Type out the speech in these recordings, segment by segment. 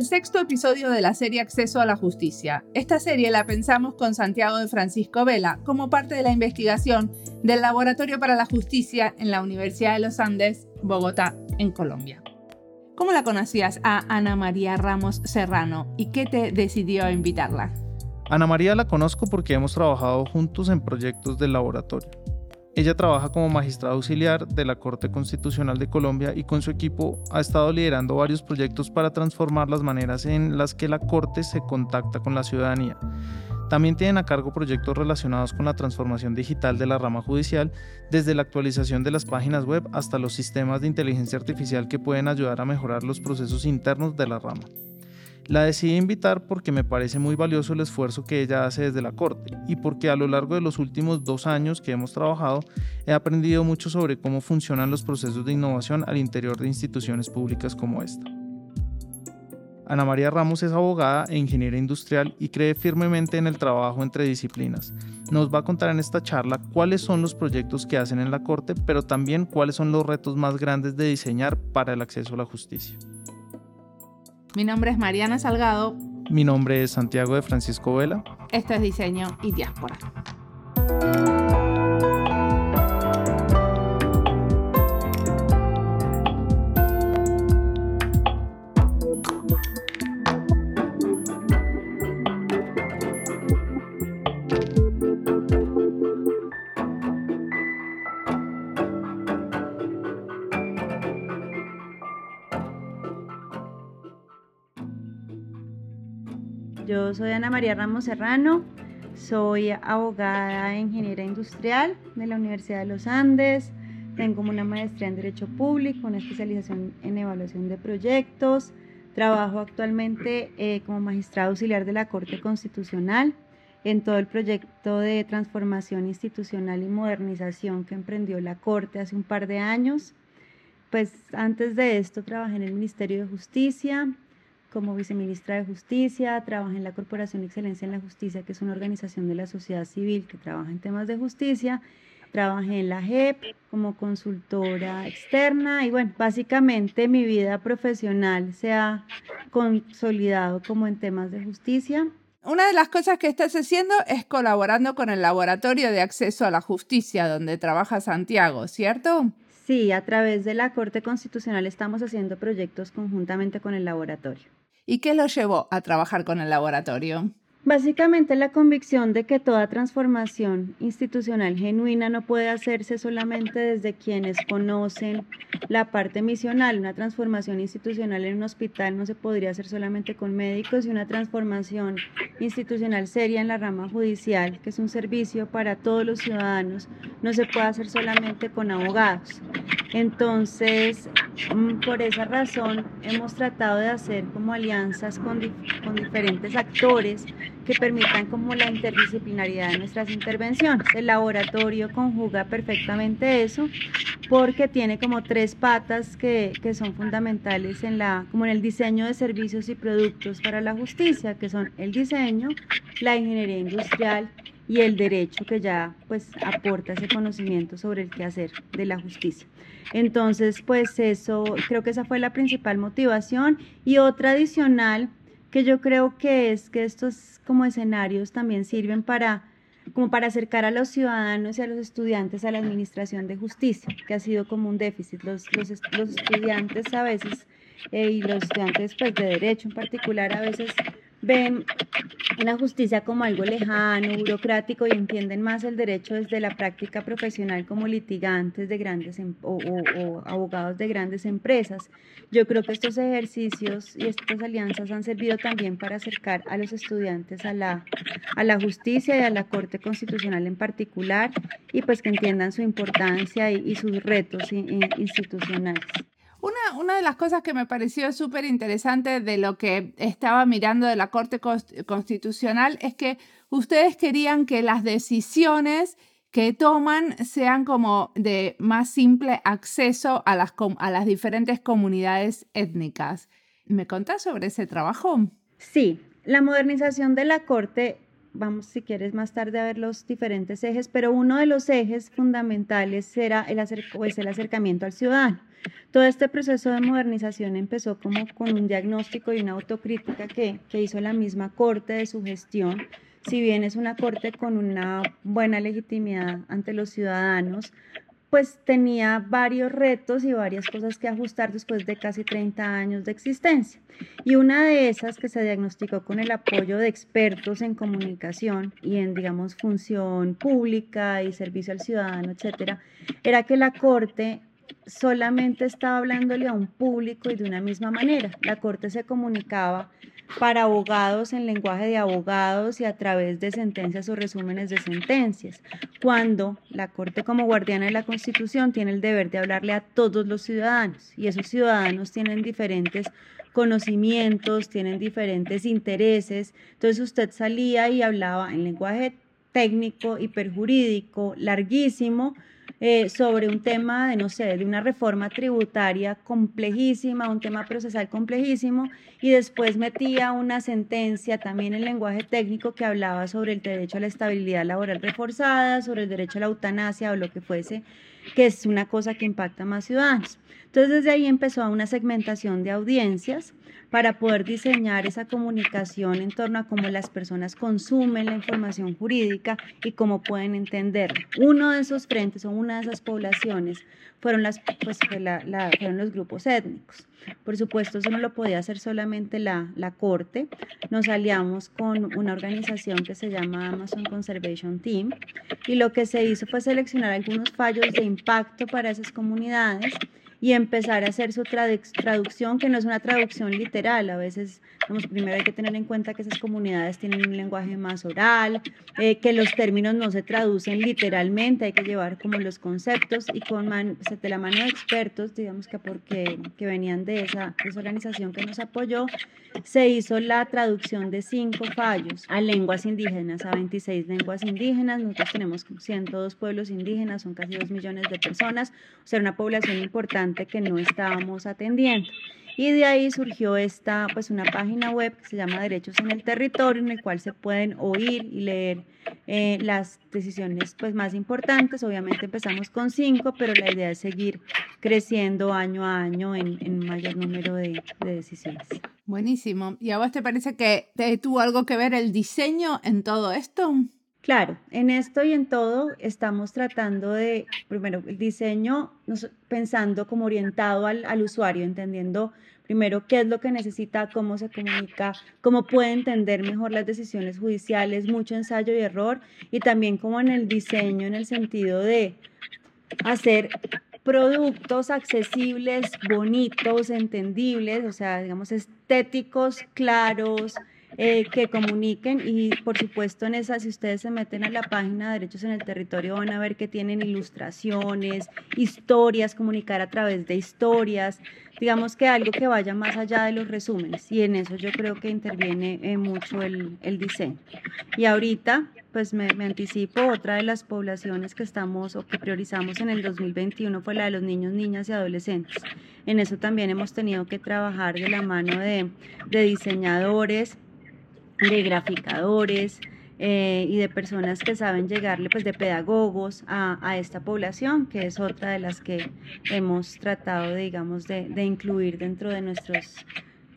el sexto episodio de la serie Acceso a la Justicia. Esta serie la pensamos con Santiago de Francisco Vela como parte de la investigación del Laboratorio para la Justicia en la Universidad de los Andes, Bogotá, en Colombia. ¿Cómo la conocías a Ana María Ramos Serrano y qué te decidió invitarla? Ana María la conozco porque hemos trabajado juntos en proyectos del laboratorio. Ella trabaja como magistrada auxiliar de la Corte Constitucional de Colombia y con su equipo ha estado liderando varios proyectos para transformar las maneras en las que la Corte se contacta con la ciudadanía. También tienen a cargo proyectos relacionados con la transformación digital de la rama judicial, desde la actualización de las páginas web hasta los sistemas de inteligencia artificial que pueden ayudar a mejorar los procesos internos de la rama. La decidí invitar porque me parece muy valioso el esfuerzo que ella hace desde la corte y porque a lo largo de los últimos dos años que hemos trabajado he aprendido mucho sobre cómo funcionan los procesos de innovación al interior de instituciones públicas como esta. Ana María Ramos es abogada e ingeniera industrial y cree firmemente en el trabajo entre disciplinas. Nos va a contar en esta charla cuáles son los proyectos que hacen en la Corte, pero también cuáles son los retos más grandes de diseñar para el acceso a la justicia. Mi nombre es Mariana Salgado. Mi nombre es Santiago de Francisco Vela. Esto es Diseño y Diáspora. Soy Ana María Ramos Serrano, soy abogada e ingeniera industrial de la Universidad de los Andes. Tengo una maestría en Derecho Público, una especialización en evaluación de proyectos. Trabajo actualmente eh, como magistrado auxiliar de la Corte Constitucional en todo el proyecto de transformación institucional y modernización que emprendió la Corte hace un par de años. Pues antes de esto trabajé en el Ministerio de Justicia, como viceministra de Justicia, trabajé en la Corporación Excelencia en la Justicia, que es una organización de la sociedad civil que trabaja en temas de justicia. Trabajé en la JEP como consultora externa y bueno, básicamente mi vida profesional se ha consolidado como en temas de justicia. Una de las cosas que estás haciendo es colaborando con el Laboratorio de Acceso a la Justicia, donde trabaja Santiago, ¿cierto? Sí, a través de la Corte Constitucional estamos haciendo proyectos conjuntamente con el laboratorio. ¿Y qué lo llevó a trabajar con el laboratorio? Básicamente la convicción de que toda transformación institucional genuina no puede hacerse solamente desde quienes conocen la parte misional. Una transformación institucional en un hospital no se podría hacer solamente con médicos y una transformación institucional seria en la rama judicial, que es un servicio para todos los ciudadanos, no se puede hacer solamente con abogados. Entonces, mm, por esa razón, hemos tratado de hacer como alianzas con, con diferentes actores que permitan como la interdisciplinaridad de nuestras intervenciones. El laboratorio conjuga perfectamente eso porque tiene como tres patas que, que, son fundamentales en la, como en el diseño de servicios y productos para la justicia, que son el diseño, la ingeniería industrial y el derecho que ya pues aporta ese conocimiento sobre el quehacer de la justicia. Entonces, pues eso, creo que esa fue la principal motivación y otra adicional que yo creo que es que estos como escenarios también sirven para como para acercar a los ciudadanos y a los estudiantes a la administración de justicia, que ha sido como un déficit. Los, los, los estudiantes a veces, eh, y los estudiantes pues, de derecho en particular, a veces ven la justicia como algo lejano, burocrático y entienden más el derecho desde la práctica profesional como litigantes de grandes em, o, abogados de grandes empresas. Yo creo que estos ejercicios y estas alianzas han servido también para acercar a los estudiantes a la, a la justicia y a la Corte Constitucional en particular y pues que entiendan su importancia y, y sus retos institucionales. Una, de las cosas que me pareció súper interesante de lo que estaba mirando de la Corte Constitucional es que ustedes querían que las decisiones que toman sean como de más simple acceso a las, a las diferentes comunidades étnicas. ¿Me contás sobre ese trabajo? Sí, la modernización de la Corte vamos si quieres más tarde a ver los diferentes ejes, pero uno de los ejes fundamentales era el, pues, el acercamiento al ciudadano. Todo este proceso de modernización empezó como con un diagnóstico y una autocrítica que, que hizo la misma Corte de su gestión. Si bien es una Corte con una buena legitimidad ante los ciudadanos, pues tenía varios retos y varias cosas que ajustar después de casi 30 años de existencia. Y una de esas que se diagnosticó con el apoyo de expertos en comunicación y en, digamos, función pública y servicio al ciudadano, etcétera, era que la Corte solamente estaba hablándole a un público y de una misma manera. La Corte se comunicaba para abogados en lenguaje de abogados y a través de sentencias o resúmenes de sentencias, cuando la Corte como guardiana de la Constitución tiene el deber de hablarle a todos los ciudadanos. Y esos ciudadanos tienen diferentes conocimientos, tienen diferentes intereses, entonces usted salía y hablaba en lenguaje técnico, hiperjurídico, larguísimo, eh, sobre un tema de, no sé, de una reforma tributaria complejísima, un tema procesal complejísimo, y después metía una sentencia también en lenguaje técnico que hablaba sobre el derecho a la estabilidad laboral reforzada, sobre el derecho a la eutanasia o lo que fuese, que es una cosa que impacta a más ciudadanos. Entonces desde ahí empezó una segmentación de audiencias para poder diseñar esa comunicación en torno a cómo las personas consumen la información jurídica y cómo pueden entenderla. Uno de esos frentes o una de esas poblaciones fueron, las, pues, fueron los grupos étnicos. Por supuesto, eso no lo podía hacer solamente la, la Corte. Nos aliamos con una organización que se llama Amazon Conservation Team y lo que se hizo fue seleccionar algunos fallos de impacto para esas comunidades y empezar a hacer su traducción, que no es una traducción literal. A veces, primero hay que tener en cuenta que esas comunidades tienen un lenguaje más oral, eh, que los términos no se traducen literalmente, hay que llevar como los conceptos y con pues, de la mano de expertos, digamos que porque que venían de esa, de esa organización que nos apoyó, se hizo la traducción de cinco fallos a lenguas indígenas, a 26 lenguas indígenas. Nosotros tenemos 102 pueblos indígenas, son casi 2 millones de personas, o sea, una población importante que no estábamos atendiendo. Y de ahí surgió esta, pues una página web que se llama Derechos en el Territorio, en el cual se pueden oír y leer eh, las decisiones pues, más importantes. Obviamente empezamos con cinco, pero la idea es seguir creciendo año a año en, en mayor número de, de, decisiones. Buenísimo. ¿Y a vos te parece que tuvo algo que ver el diseño en todo esto? Claro, en esto y en todo estamos tratando de, primero, el diseño, pensando como orientado al, al, usuario, entendiendo primero qué es lo que necesita, cómo se comunica, cómo puede entender mejor las decisiones judiciales, mucho ensayo y error, y también como en el diseño, en el sentido de hacer productos accesibles, bonitos, entendibles, o sea, digamos, estéticos, claros, eh, que comuniquen y por supuesto en esa, si ustedes se meten a la página de Derechos en el Territorio van a ver que tienen ilustraciones, historias, comunicar a través de historias, digamos que algo que vaya más allá de los resúmenes y en eso yo creo que interviene eh, mucho el, el, diseño. Y ahorita pues me, me, anticipo, otra de las poblaciones que estamos o que priorizamos en el 2021 fue la de los niños, niñas y adolescentes. En eso también hemos tenido que trabajar de la mano de, de diseñadores, de graficadores eh, y de personas que saben llegarle, pues de pedagogos a, a, esta población, que es otra de las que hemos tratado, digamos, de, de incluir dentro de, nuestros,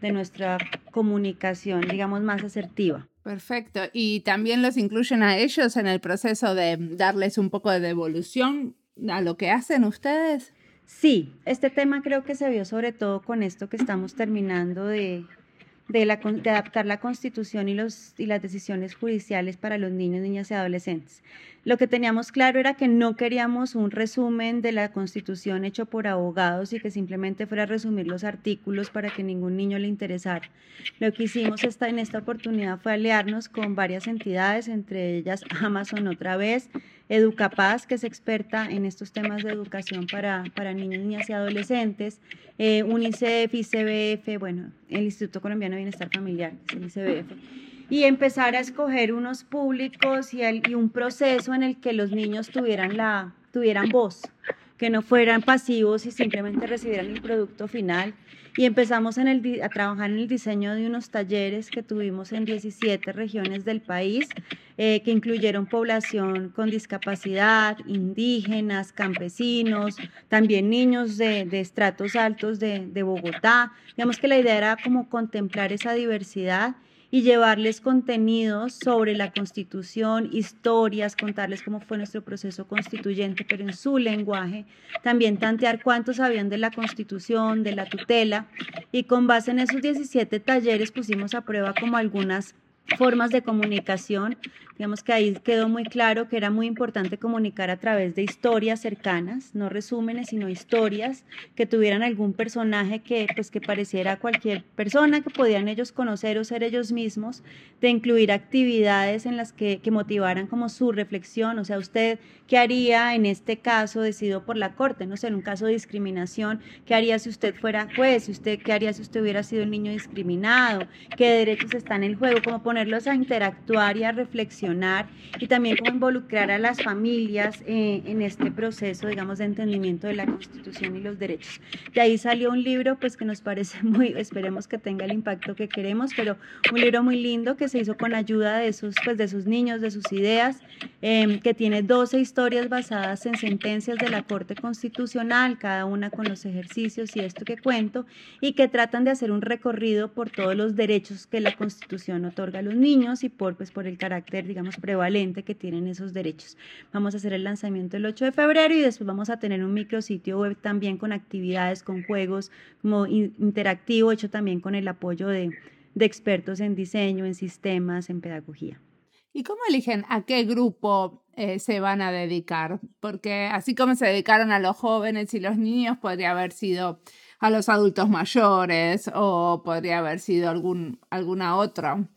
de nuestra comunicación, digamos, más asertiva. Perfecto. ¿Y también los incluyen a ellos en el proceso de darles un poco de devolución a lo que hacen ustedes? Sí, este tema creo que se vio sobre todo con esto que estamos terminando de, de, la, de adaptar la constitución y, los, y las decisiones judiciales para los niños, niñas y adolescentes. Lo que teníamos claro era que no queríamos un resumen de la Constitución hecho por abogados y que simplemente fuera a resumir los artículos para que ningún niño le interesara. Lo que hicimos esta, en esta oportunidad fue aliarnos con varias entidades, entre ellas Amazon otra vez, Educapaz, que es experta en estos temas de educación para, para niños, niñas y adolescentes, eh, UNICEF, ICBF, bueno, el Instituto Colombiano de Bienestar Familiar, es el ICBF y empezar a escoger unos públicos y, un proceso en el que los niños tuvieran, la, tuvieran voz, que no fueran pasivos y simplemente recibieran el producto final. Y empezamos a trabajar en el diseño de unos talleres que tuvimos en 17 regiones del país, eh, que incluyeron población con discapacidad, indígenas, campesinos, también niños de, estratos altos de, de Bogotá. Digamos que la idea era como contemplar esa diversidad y llevarles contenidos sobre la constitución, historias, contarles cómo fue nuestro proceso constituyente, pero en su lenguaje, también tantear cuántos sabían de la constitución, de la tutela, y con base en esos 17 talleres pusimos a prueba como algunas formas de comunicación. Digamos que ahí quedó muy claro que era muy importante comunicar a través de historias cercanas, no resúmenes, sino historias que tuvieran algún personaje que, pues, que pareciera cualquier persona que podían ellos conocer o ser ellos mismos, de incluir actividades en las que, que motivaran como su reflexión, o sea, usted, ¿qué haría en este caso decidido por la Corte? No sé, en un caso de discriminación, ¿qué haría si usted fuera juez? ¿Usted qué haría si usted hubiera sido un niño discriminado? ¿Qué derechos están en juego? Como ponerlos a interactuar y a reflexionar y también como involucrar a las familias eh, en este proceso, digamos, de entendimiento de la Constitución y los derechos. De ahí salió un libro, pues que nos parece muy, esperemos que tenga el impacto que queremos, pero un libro muy lindo que se hizo con ayuda de sus, pues, de sus niños, de sus ideas, em, que tiene 12 historias basadas en sentencias de la Corte Constitucional, cada una con los ejercicios y esto que cuento, y que tratan de hacer un recorrido por todos los derechos que la Constitución otorga los niños y por, pues, por el carácter, digamos, prevalente que tienen esos derechos. Vamos a hacer el lanzamiento el 8 de febrero y después vamos a tener un micrositio web también con actividades, con juegos, como interactivo, hecho también con el apoyo de, de expertos en diseño, en sistemas, en pedagogía. ¿Y cómo eligen a qué grupo eh, se van a dedicar? Porque así como se dedicaron a los jóvenes y los niños, podría haber sido a los adultos mayores o podría haber sido algún, alguna otra.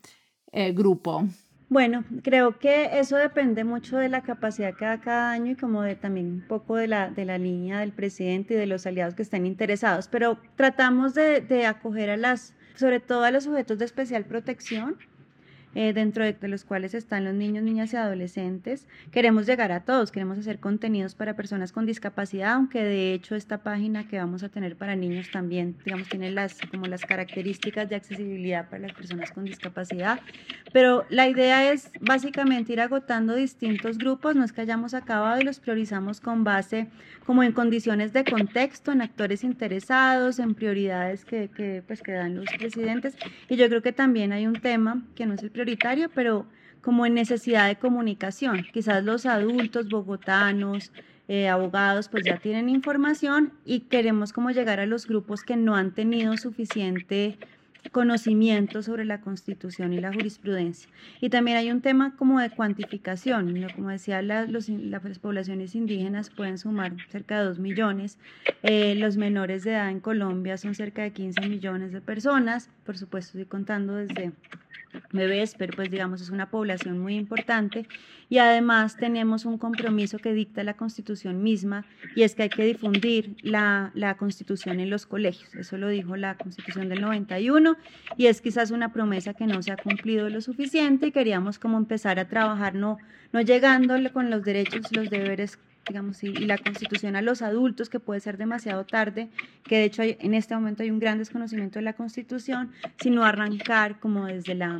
Eh, grupo? Bueno, creo que eso depende mucho de la capacidad que da cada año y como de también un poco de la, de la línea del presidente y de los aliados que estén interesados, pero tratamos de, de acoger a las, sobre todo a los sujetos de especial protección, eh, dentro de, los cuales están los niños, niñas y adolescentes. Queremos llegar a todos, queremos hacer contenidos para personas con discapacidad, aunque de hecho esta página que vamos a tener para niños también, digamos, tiene las, como las características de accesibilidad para las personas con discapacidad. Pero la idea es básicamente ir agotando distintos grupos, no es que hayamos acabado y los priorizamos con base como en condiciones de contexto, en actores interesados, en prioridades que, que, pues, que dan los presidentes. Y yo creo que también hay un tema que no es el prioritario, pero como en necesidad de comunicación. Quizás los adultos bogotanos, eh, abogados, pues ya tienen información y queremos como llegar a los grupos que no han tenido suficiente conocimiento sobre la constitución y la jurisprudencia. Y también hay un tema como de cuantificación, como decía, las poblaciones indígenas pueden sumar cerca de 2 millones, eh, los menores de edad en Colombia son cerca de 15 millones de personas, por supuesto estoy contando desde bebés, pero pues digamos es una población muy importante y además tenemos un compromiso que dicta la constitución misma y es que hay que difundir la, la constitución en los colegios, eso lo dijo la constitución del 91 y es quizás una promesa que no se ha cumplido lo suficiente y queríamos como empezar a trabajar no, no llegándole con los derechos, los deberes digamos, y, la constitución a los adultos, que puede ser demasiado tarde, que de hecho en este momento hay un gran desconocimiento de la constitución, sino arrancar como desde la,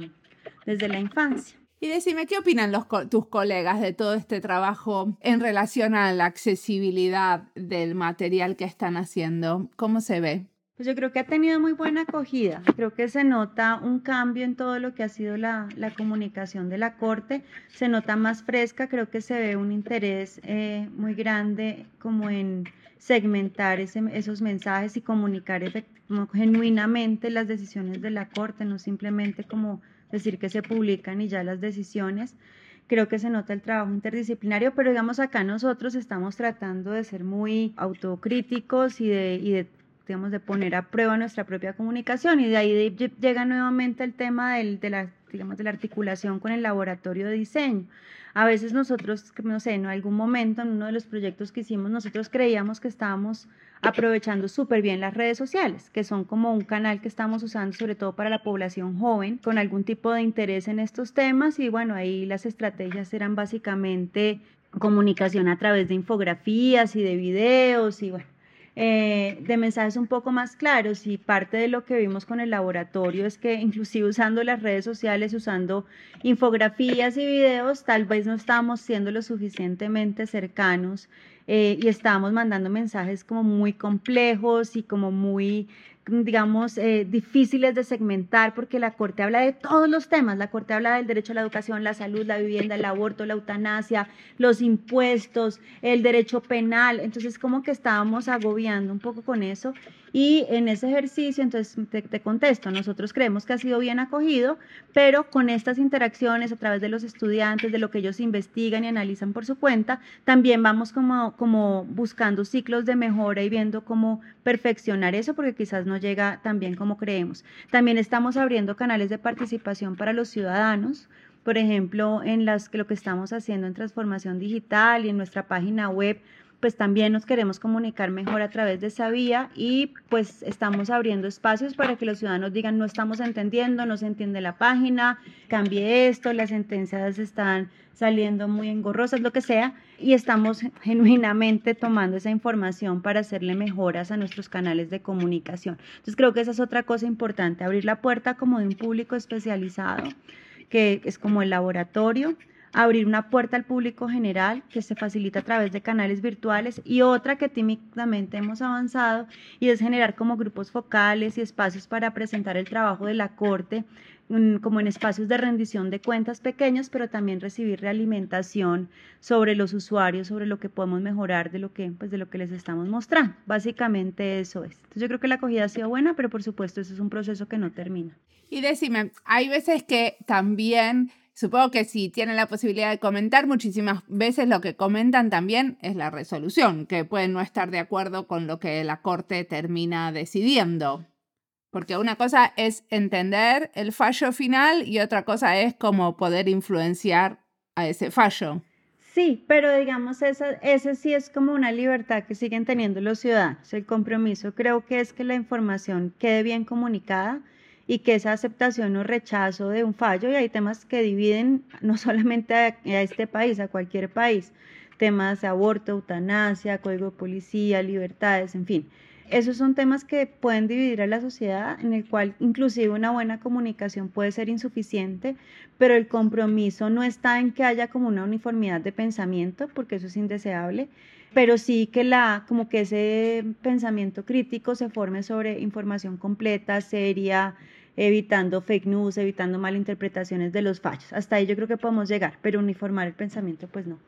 desde la infancia. Y decime, ¿qué opinan los, tus colegas de todo este trabajo en relación a la accesibilidad del material que están haciendo? ¿Cómo se ve? Pues yo creo que ha tenido muy buena acogida. Creo que se nota un cambio en todo lo que ha sido la, la comunicación de la Corte. Se nota más fresca, creo que se ve un interés eh, muy grande como en segmentar esos mensajes y comunicar genuinamente las decisiones de la Corte, no simplemente como decir que se publican y ya las decisiones creo que se nota el trabajo interdisciplinario, pero digamos acá nosotros estamos tratando de ser muy autocríticos y de, y de digamos, de poner a prueba nuestra propia comunicación y de ahí llega nuevamente el tema del, de, la, digamos, de la articulación con el laboratorio de diseño. A veces nosotros, no sé, en algún momento en uno de los proyectos que hicimos, nosotros creíamos que estábamos aprovechando súper bien las redes sociales, que son como un canal que estamos usando sobre todo para la población joven, con algún tipo de interés en estos temas y bueno, ahí las estrategias eran básicamente comunicación a través de infografías y de videos y bueno, eh, de mensajes un poco más claros y parte de lo que vimos con el laboratorio es que inclusive usando las redes sociales, usando infografías y videos, tal vez no estábamos siendo lo suficientemente cercanos eh, y estábamos mandando mensajes como muy complejos y como muy digamos, eh, difíciles de segmentar porque la Corte habla de todos los temas. La Corte habla del derecho a la educación, la salud, la vivienda, el aborto, la eutanasia, los impuestos, el derecho penal. Entonces, como que estábamos agobiando un poco con eso. Y en ese ejercicio, entonces te, te contesto, nosotros creemos que ha sido bien acogido, pero con estas interacciones a través de los estudiantes, de lo que ellos investigan y analizan por su cuenta, también vamos como, como buscando ciclos de mejora y viendo cómo perfeccionar eso, porque quizás no llega tan bien como creemos. También estamos abriendo canales de participación para los ciudadanos, por ejemplo, en las lo que estamos haciendo en transformación digital y en nuestra página web pues también nos queremos comunicar mejor a través de esa vía y pues estamos abriendo espacios para que los ciudadanos digan no estamos entendiendo, no se entiende la página, cambie esto, las sentencias están saliendo muy engorrosas, lo que sea, y estamos genuinamente tomando esa información para hacerle mejoras a nuestros canales de comunicación. Entonces creo que esa es otra cosa importante, abrir la puerta como de un público especializado, que es como el laboratorio, abrir una puerta al público general que se facilita a través de canales virtuales y otra que tímidamente hemos avanzado y es generar como grupos focales y espacios para presentar el trabajo de la Corte como en espacios de rendición de cuentas pequeños, pero también recibir realimentación sobre los usuarios, sobre lo que podemos mejorar de lo que, pues de lo que les estamos mostrando. Básicamente eso es. Entonces yo creo que la acogida ha sido buena, pero por supuesto eso es un proceso que no termina. Y decime, hay veces que también Supongo que si tienen la posibilidad de comentar, muchísimas veces lo que comentan también es la resolución, que pueden no estar de acuerdo con lo que la Corte termina decidiendo. Porque una cosa es entender el fallo final y otra cosa es cómo poder influenciar a ese fallo. Sí, pero digamos, esa, ese sí es como una libertad que siguen teniendo los ciudadanos. El compromiso creo que es que la información quede bien comunicada y que esa aceptación o rechazo de un fallo, y hay temas que dividen no solamente a, este país, a cualquier país, temas de aborto, eutanasia, código de policía, libertades, en fin. Esos son temas que pueden dividir a la sociedad, en el cual inclusive una buena comunicación puede ser insuficiente, pero el compromiso no está en que haya como una uniformidad de pensamiento, porque eso es indeseable, pero sí que la como que ese pensamiento crítico se forme sobre información completa, seria, evitando fake news, evitando malinterpretaciones de los fallos. Hasta ahí yo creo que podemos llegar, pero uniformar el pensamiento, pues no.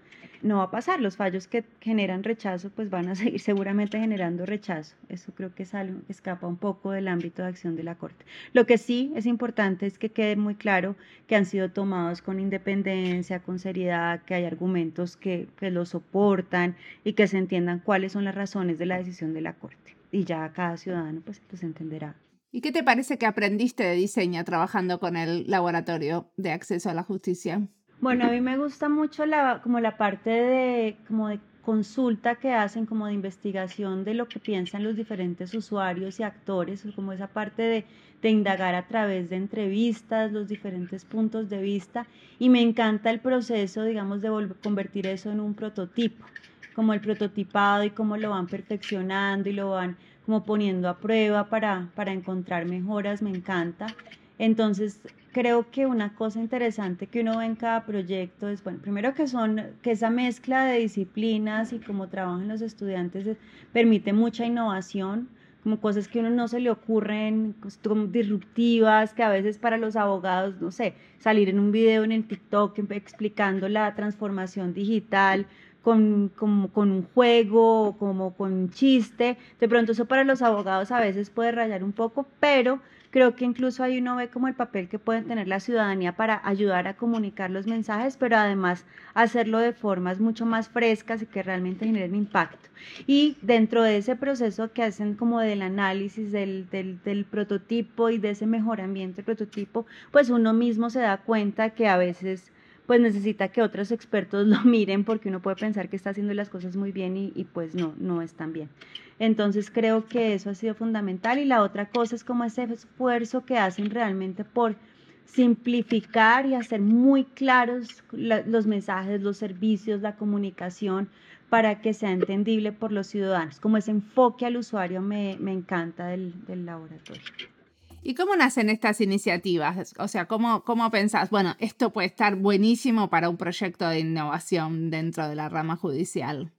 No va a pasar. Los fallos que generan rechazo, pues van a seguir seguramente generando rechazo. Eso creo que es algo que escapa un poco del ámbito de acción de la Corte. Lo que sí es importante es que quede muy claro que han sido tomados con independencia, con seriedad, que hay argumentos que, que los soportan y que se entiendan cuáles son las razones de la decisión de la Corte. Y ya cada ciudadano pues, pues entenderá ¿Y qué te parece que aprendiste de diseño trabajando con el laboratorio de acceso a la justicia? Bueno, a mí me gusta mucho la, como la parte de, como de consulta que hacen, como de investigación de lo que piensan los diferentes usuarios y actores, como esa parte de, de indagar a través de entrevistas, los diferentes puntos de vista. Y me encanta el proceso, digamos, de convertir eso en un prototipo, como el prototipado y cómo lo van perfeccionando y lo van como poniendo a prueba para, para encontrar mejoras, me encanta. Entonces, creo que una cosa interesante que uno ve en cada proyecto es, bueno, primero que son, que esa mezcla de disciplinas y cómo trabajan los estudiantes permite mucha innovación, como cosas que a uno no se le ocurren, pues, disruptivas, que a veces para los abogados, no sé, salir en un video en el TikTok explicando la transformación digital con, como, con un juego, como con un chiste. De pronto eso para los abogados a veces puede rayar un poco, pero creo que incluso ahí uno ve como el papel que puede tener la ciudadanía para ayudar a comunicar los mensajes, pero además hacerlo de formas mucho más frescas y que realmente generen impacto. Y dentro de ese proceso que hacen como del análisis del, del, del prototipo y de ese mejoramiento del prototipo, pues uno mismo se da cuenta que a veces pues necesita que otros expertos lo miren porque uno puede pensar que está haciendo las cosas muy bien y, pues no, no están bien. Entonces creo que eso ha sido fundamental y la otra cosa es como ese esfuerzo que hacen realmente por simplificar y hacer muy claros los mensajes, los servicios, la comunicación para que sea entendible por los ciudadanos. Como ese enfoque al usuario me, encanta del, laboratorio. ¿Y cómo nacen estas iniciativas? O sea, ¿cómo, ¿cómo pensás? Bueno, esto puede estar buenísimo para un proyecto de innovación dentro de la rama judicial.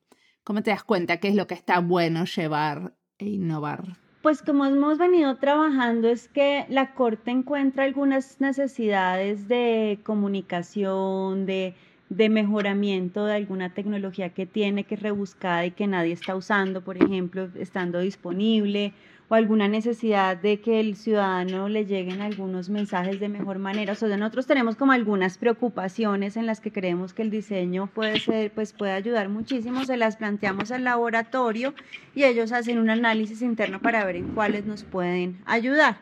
¿Cómo te das cuenta qué es lo que está bueno llevar e innovar? Pues como hemos venido trabajando es que la Corte encuentra algunas necesidades de comunicación, de, de mejoramiento de alguna tecnología que tiene, que es rebuscada y que nadie está usando, por ejemplo, estando disponible o alguna necesidad de que el ciudadano le lleguen algunos mensajes de mejor manera. O sea, nosotros tenemos como algunas preocupaciones en las que creemos que el diseño puede ser, pues puede ayudar muchísimo. Se las planteamos al laboratorio y ellos hacen un análisis interno para ver en cuáles nos pueden ayudar.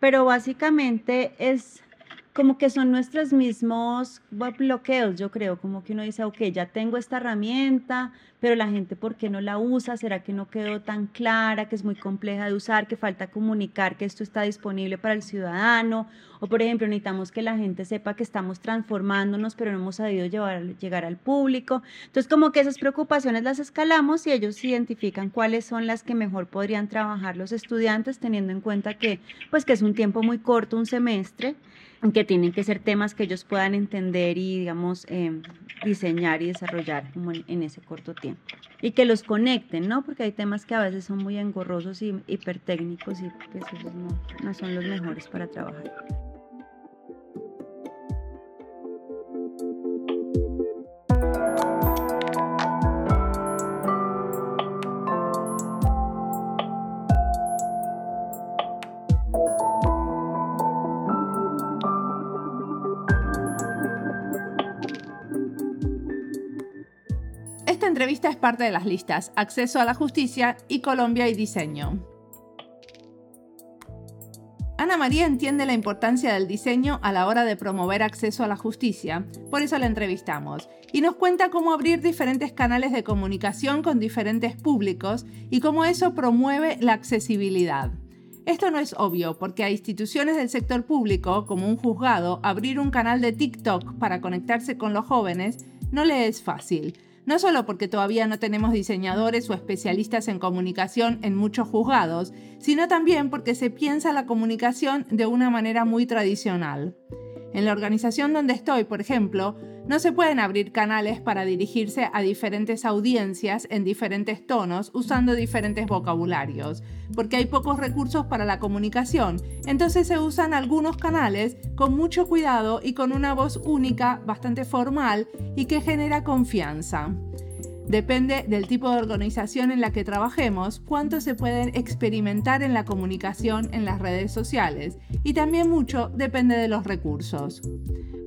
Pero básicamente es como que son nuestros mismos bloqueos, yo creo, como que uno dice, ok, ya tengo esta herramienta, pero la gente, ¿por qué no la usa? ¿Será que no quedó tan clara, que es muy compleja de usar, que falta comunicar que esto está disponible para el ciudadano? O, por ejemplo, necesitamos que la gente sepa que estamos transformándonos, pero no hemos sabido llevar, llegar al público. Entonces, como que esas preocupaciones las escalamos y ellos identifican cuáles son las que mejor podrían trabajar los estudiantes, teniendo en cuenta que, pues, que es un tiempo muy corto, un semestre, que tienen que ser temas que ellos puedan entender y, digamos, em, diseñar y desarrollar en, ese corto tiempo. Y que los conecten, ¿no? Porque hay temas que a veces son muy engorrosos y hipertécnicos y pues esos no son los mejores para trabajar. Entrevista es parte de las listas Acceso a la Justicia y Colombia y Diseño. Ana María entiende la importancia del diseño a la hora de promover acceso a la justicia, por eso la entrevistamos, y nos cuenta cómo abrir diferentes canales de comunicación con diferentes públicos y cómo eso promueve la accesibilidad. Esto no es obvio porque a instituciones del sector público, como un juzgado, abrir un canal de TikTok para conectarse con los jóvenes no le es fácil, no solo porque todavía no tenemos diseñadores o especialistas en comunicación en muchos juzgados, sino también porque se piensa la comunicación de una manera muy tradicional. En la organización donde estoy, por ejemplo, no se pueden abrir canales para dirigirse a diferentes audiencias en diferentes tonos usando diferentes vocabularios, porque hay pocos recursos para la comunicación, entonces se usan algunos canales con mucho cuidado y con una voz única, bastante formal y que genera confianza. Depende del tipo de organización en la que trabajemos, cuánto se puede experimentar en la comunicación en las redes sociales y también mucho depende de los recursos.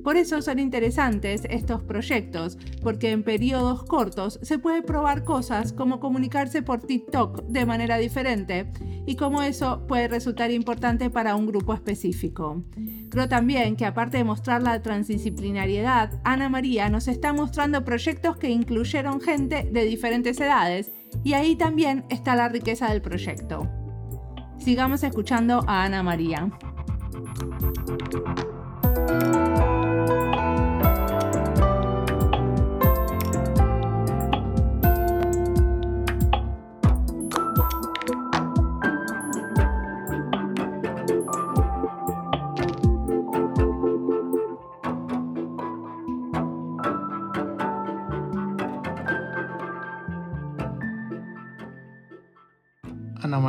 Por eso son interesantes estos proyectos, porque en periodos cortos se puede probar cosas como comunicarse por TikTok de manera diferente y cómo eso puede resultar importante para un grupo específico. Creo también que aparte de mostrar la transdisciplinariedad, Ana María nos está mostrando proyectos que incluyeron gente de diferentes edades y ahí también está la riqueza del proyecto. Sigamos escuchando a Ana María.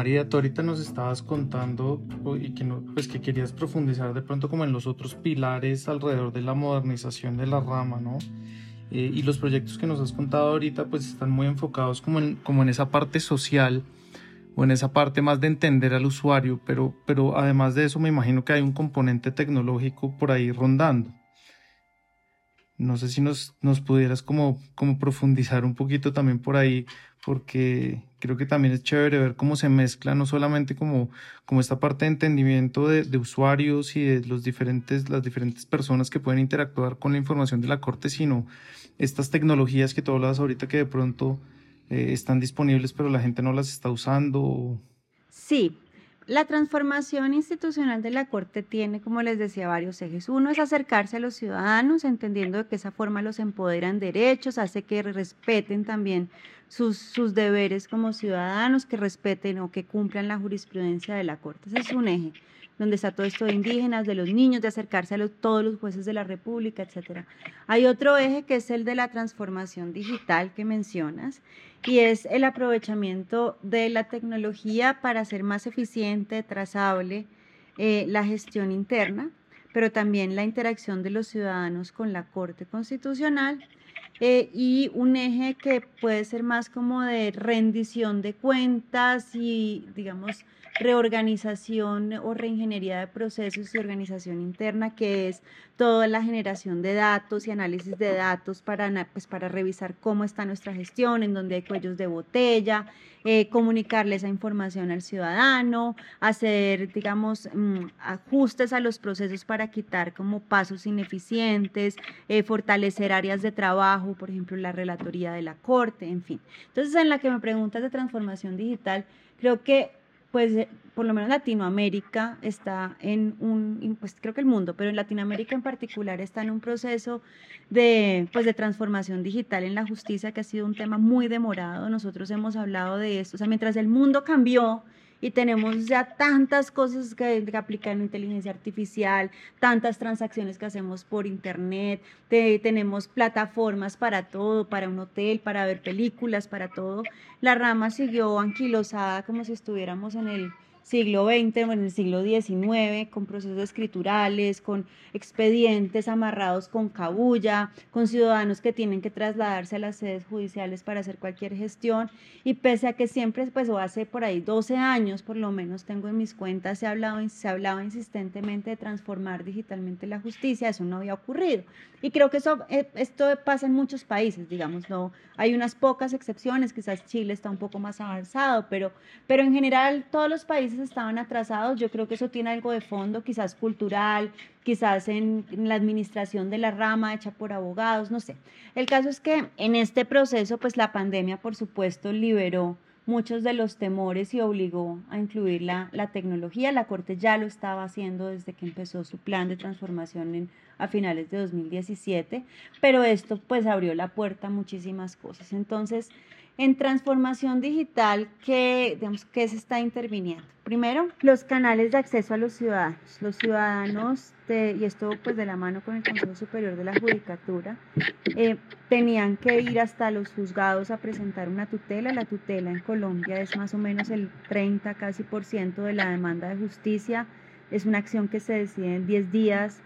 María, tú ahorita nos estabas contando y que, no, pues que querías profundizar de pronto como en los otros pilares alrededor de la modernización de la rama, ¿no? Eh, y los proyectos que nos has contado ahorita pues están muy enfocados como en, como en esa parte social o en esa parte más de entender al usuario, pero, pero además de eso me imagino que hay un componente tecnológico por ahí rondando. No sé si nos, nos pudieras como, como profundizar un poquito también por ahí, porque creo que también es chévere ver cómo se mezcla no solamente como, como esta parte de entendimiento de, usuarios y de los diferentes, las diferentes personas que pueden interactuar con la información de la corte, sino estas tecnologías que tú hablas ahorita que de pronto eh, están disponibles pero la gente no las está usando. Sí, La transformación institucional de la Corte tiene, como les decía, varios ejes. Uno es acercarse a los ciudadanos, entendiendo que esa forma los empoderan derechos, hace que respeten también sus, sus deberes como ciudadanos, que respeten o que cumplan la jurisprudencia de la Corte. Ese es un eje donde está todo esto de indígenas, de los niños, de acercarse a todos los jueces de la República, etc. Hay otro eje que es el de la transformación digital que mencionas y es el aprovechamiento de la tecnología para hacer más eficiente, trazable eh, la gestión interna, pero también la interacción de los ciudadanos con la Corte Constitucional eh, y un eje que puede ser más como de rendición de cuentas y, digamos, reorganización o reingeniería de procesos y organización interna, que es toda la generación de datos y análisis de datos para, pues, para revisar cómo está nuestra gestión, en donde hay cuellos de botella, eh, comunicarle esa información al ciudadano, hacer, digamos, mm, ajustes a los procesos para quitar como pasos ineficientes, eh, fortalecer áreas de trabajo, por ejemplo, la relatoría de la corte, en fin. Entonces, en la que me preguntas de transformación digital, creo que pues eh, por lo menos Latinoamérica está en un, pues creo que el mundo, pero en Latinoamérica en particular está en un proceso de, pues de transformación digital en la justicia que ha sido un tema muy demorado. Nosotros hemos hablado de esto, o sea, mientras el mundo cambió y tenemos ya tantas cosas que, que inteligencia artificial, tantas transacciones que hacemos por internet, tenemos plataformas para todo, para un hotel, para ver películas, para todo. La rama siguió anquilosada como si estuviéramos en el siglo XX en el siglo XIX, con procesos escriturales, con expedientes amarrados con cabulla, con ciudadanos que tienen que trasladarse a las sedes judiciales para hacer cualquier gestión. Y pese a que siempre, pues o hace por ahí 12 años, por lo menos tengo en mis cuentas, se ha hablado, se hablaba insistentemente de transformar digitalmente la justicia, eso no había ocurrido. Y creo que eso, eh, esto pasa en muchos países, digamos, no hay unas pocas excepciones, quizás Chile está un poco más avanzado, pero, pero en general todos los países estaban atrasados. Yo creo que eso tiene algo de fondo, quizás cultural, quizás en, la administración de la rama hecha por abogados, no sé. El caso es que en este proceso, pues la pandemia, por supuesto, liberó muchos de los temores y obligó a incluir la, la, tecnología. La Corte ya lo estaba haciendo desde que empezó su plan de transformación a finales de 2017, pero esto pues abrió la puerta a muchísimas cosas. Entonces, en transformación digital, ¿qué, digamos, ¿qué se está interviniendo? Primero, los canales de acceso a los ciudadanos. Los ciudadanos, y esto pues de la mano con el Consejo Superior de la Judicatura, eh, tenían que ir hasta los juzgados a presentar una tutela. La tutela en Colombia es más o menos el 30 casi por ciento de la demanda de justicia. Es una acción que se decide en 10 días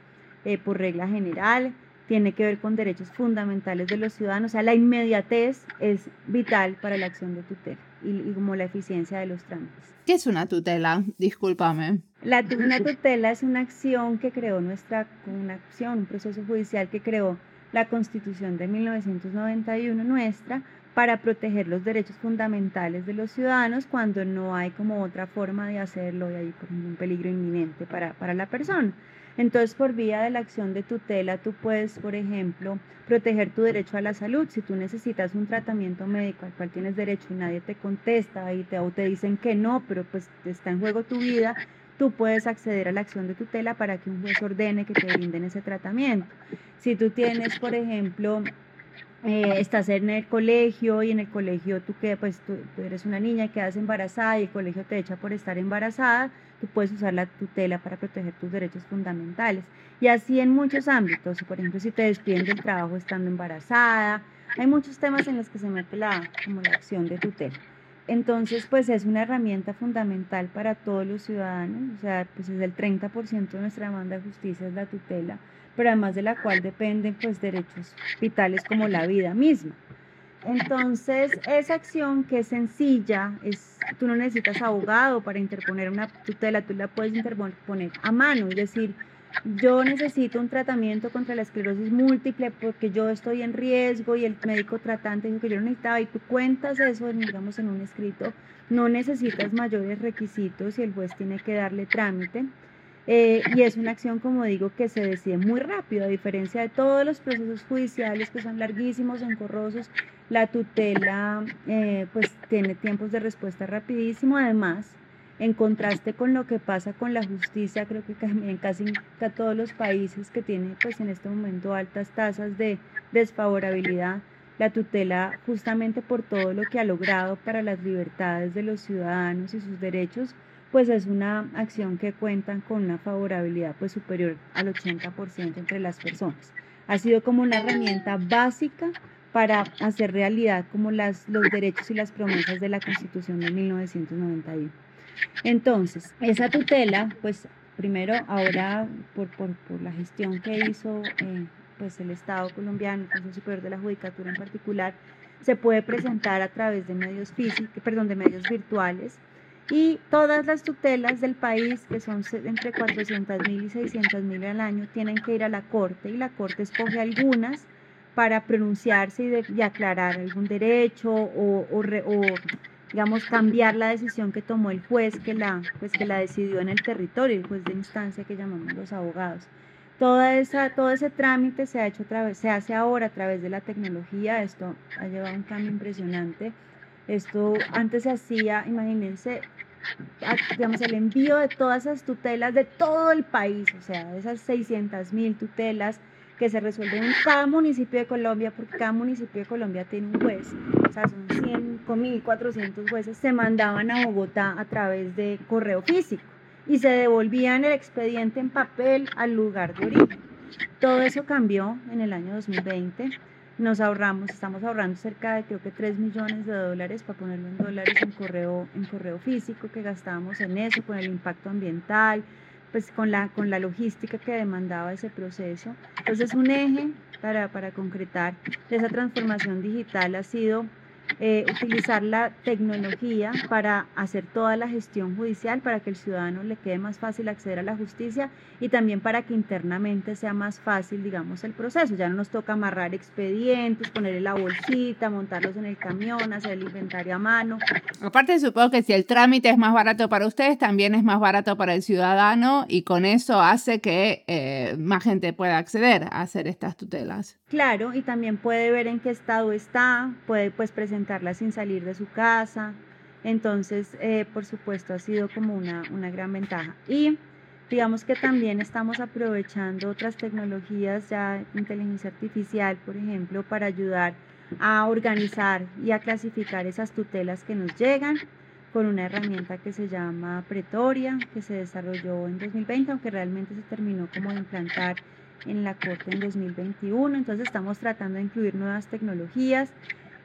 eh, por regla general tiene que ver con derechos fundamentales de los ciudadanos, o sea, la inmediatez es vital para la acción de tutela y, como la eficiencia de los trámites. ¿Qué es una tutela? Discúlpame. La, una tutela es una acción que creó nuestra, una acción, un proceso judicial que creó la Constitución de 1991 nuestra para proteger los derechos fundamentales de los ciudadanos cuando no hay como otra forma de hacerlo y hay un peligro inminente para, para la persona. Entonces, por vía de la acción de tutela, tú puedes, por ejemplo, proteger tu derecho a la salud. Si tú necesitas un tratamiento médico al cual tienes derecho y nadie te contesta y te, o te dicen que no, pero pues está en juego tu vida, tú puedes acceder a la acción de tutela para que un juez ordene que te brinden ese tratamiento. Si tú tienes, por ejemplo, eh, estás en el colegio y en el colegio tú que pues tú, eres una niña quedas embarazada y el colegio te echa por estar embarazada, tú puedes usar la tutela para proteger tus derechos fundamentales. Y así en muchos ámbitos, por ejemplo, si te despiden del trabajo estando embarazada, hay muchos temas en los que se mete la, como la acción de tutela. Entonces, pues es una herramienta fundamental para todos los ciudadanos, o sea, pues es el 30% de nuestra demanda de justicia es la tutela pero además de la cual dependen pues derechos vitales como la vida misma. Entonces, esa acción que es sencilla, es, tú no necesitas abogado para interponer una tutela, tú la puedes interponer a mano, es decir, yo necesito un tratamiento contra la esclerosis múltiple porque yo estoy en riesgo y el médico tratante dijo que yo lo necesitaba y tú cuentas eso, digamos, en un escrito, no necesitas mayores requisitos y el juez tiene que darle trámite. Eh, y es una acción, como digo, que se decide muy rápido, a diferencia de todos los procesos judiciales que son larguísimos, encorrosos, la tutela eh, pues tiene tiempos de respuesta rapidísimo. Además, en contraste con lo que pasa con la justicia, creo que en casi todos los países que tienen pues en este momento altas tasas de desfavorabilidad, la tutela justamente por todo lo que ha logrado para las libertades de los ciudadanos y sus derechos, pues es una acción que cuentan con una favorabilidad pues superior al 80% entre las personas. Ha sido como una herramienta básica para hacer realidad como las, los derechos y las promesas de la Constitución de 1991. Entonces, esa tutela, pues primero ahora por, por, por la gestión que hizo eh, pues el Estado colombiano, el Consejo Superior de la Judicatura en particular, se puede presentar a través de medios físicos, perdón, de medios virtuales y todas las tutelas del país, que son entre 400 mil y 600 mil al año, tienen que ir a la Corte y la Corte escoge algunas para pronunciarse y, aclarar algún derecho o, o digamos, cambiar la decisión que tomó el juez que la, pues, que la decidió en el territorio, el juez de instancia que llamamos los abogados. Toda esa, todo ese trámite se, ha hecho se hace ahora a través de la tecnología, esto ha llevado un cambio impresionante. Esto antes se hacía, imagínense, digamos, el envío de todas esas tutelas de todo el país, o sea, esas 600 mil tutelas que se resuelven en cada municipio de Colombia, porque cada municipio de Colombia tiene un juez, o sea, son 5.400 jueces, se mandaban a Bogotá a través de correo físico y se devolvían el expediente en papel al lugar de origen. Todo eso cambió en el año 2020. Nos ahorramos, estamos ahorrando cerca de creo que 3 millones de dólares para ponerlo en dólares en correo, en correo físico que gastábamos en eso, con el impacto ambiental, pues con la, con la logística que demandaba ese proceso. Entonces un eje para, para concretar esa transformación digital ha sido eh, utilizar la tecnología para hacer toda la gestión judicial, para que el ciudadano le quede más fácil acceder a la justicia y también para que internamente sea más fácil, digamos, el proceso. Ya no nos toca amarrar expedientes, ponerle la bolsita, montarlos en el camión, hacer el inventario a mano. Aparte, supongo que si el trámite es más barato para ustedes, también es más barato para el ciudadano y con eso hace que eh, más gente pueda acceder a hacer estas tutelas. Claro, y también puede ver en qué estado está, puede pues presentarla sin salir de su casa. Entonces, eh, por supuesto, ha sido como una, una gran ventaja. Y digamos que también estamos aprovechando otras tecnologías, ya inteligencia artificial, por ejemplo, para ayudar a organizar y a clasificar esas tutelas que nos llegan con una herramienta que se llama Pretoria, que se desarrolló en 2020, aunque realmente se terminó como de implantar en la Corte en 2021. Entonces estamos tratando de incluir nuevas tecnologías.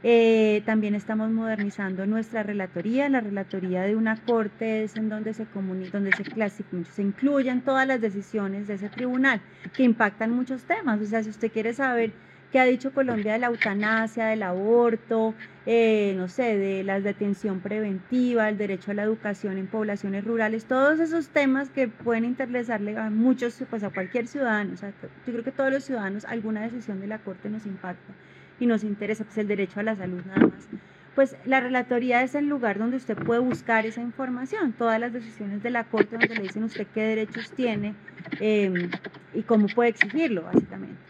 Eh, también estamos modernizando nuestra relatoría. La relatoría de una corte es en donde se donde se, se incluyen todas las decisiones de ese tribunal que impactan muchos temas. O sea, si usted quiere saber qué ha dicho Colombia de la eutanasia, del aborto, eh, no sé, de la detención preventiva, el derecho a la educación en poblaciones rurales, todos esos temas que pueden interesarle a muchos, pues a cualquier ciudadano. O sea, yo creo que todos los ciudadanos alguna decisión de la Corte nos impacta y nos interesa, pues el derecho a la salud nada más. Pues la relatoría es el lugar donde usted puede buscar esa información, todas las decisiones de la Corte donde le dicen usted qué derechos tiene eh, y cómo puede exigirlo, básicamente.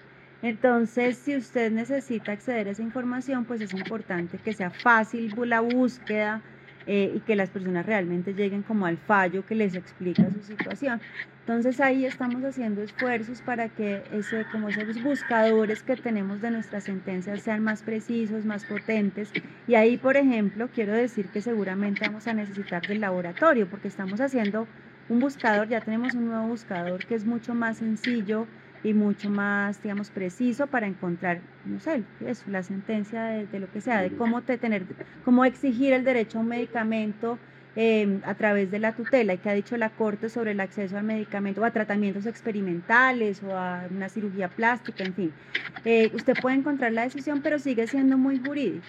Entonces, si usted necesita acceder a esa información, pues es importante que sea fácil la búsqueda eh, y que las personas realmente lleguen como al fallo que les explica su situación. Entonces ahí estamos haciendo esfuerzos para que ese, como esos buscadores que tenemos de nuestras sentencias sean más precisos, más potentes. Y ahí, por ejemplo, quiero decir que seguramente vamos a necesitar del laboratorio, porque estamos haciendo un buscador, ya tenemos un nuevo buscador que es mucho más sencillo, y mucho más, digamos, preciso para encontrar, no sé, eso, la sentencia de, lo que sea, de cómo te tener, cómo exigir el derecho a un medicamento em, a través de la tutela y que ha dicho la Corte sobre el acceso al medicamento o a tratamientos experimentales o a una cirugía plástica, en fin. Eh, usted puede encontrar la decisión, pero sigue siendo muy jurídico.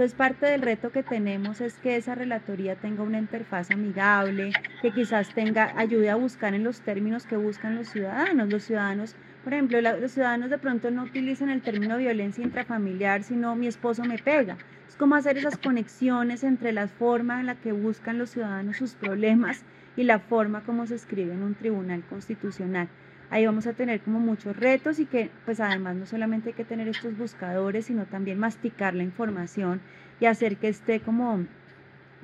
Entonces, parte del reto que tenemos es que esa relatoría tenga una interfaz amigable, que quizás tenga, ayude a buscar en los términos que buscan los ciudadanos. Los ciudadanos por ejemplo, los ciudadanos de pronto no utilizan el término violencia intrafamiliar, sino mi esposo me pega. Es como hacer esas conexiones entre la forma en la que buscan los ciudadanos sus problemas y la forma como se escribe en un tribunal constitucional. Ahí vamos a tener como muchos retos y que pues además no solamente hay que tener estos buscadores, sino también masticar la información y hacer que esté como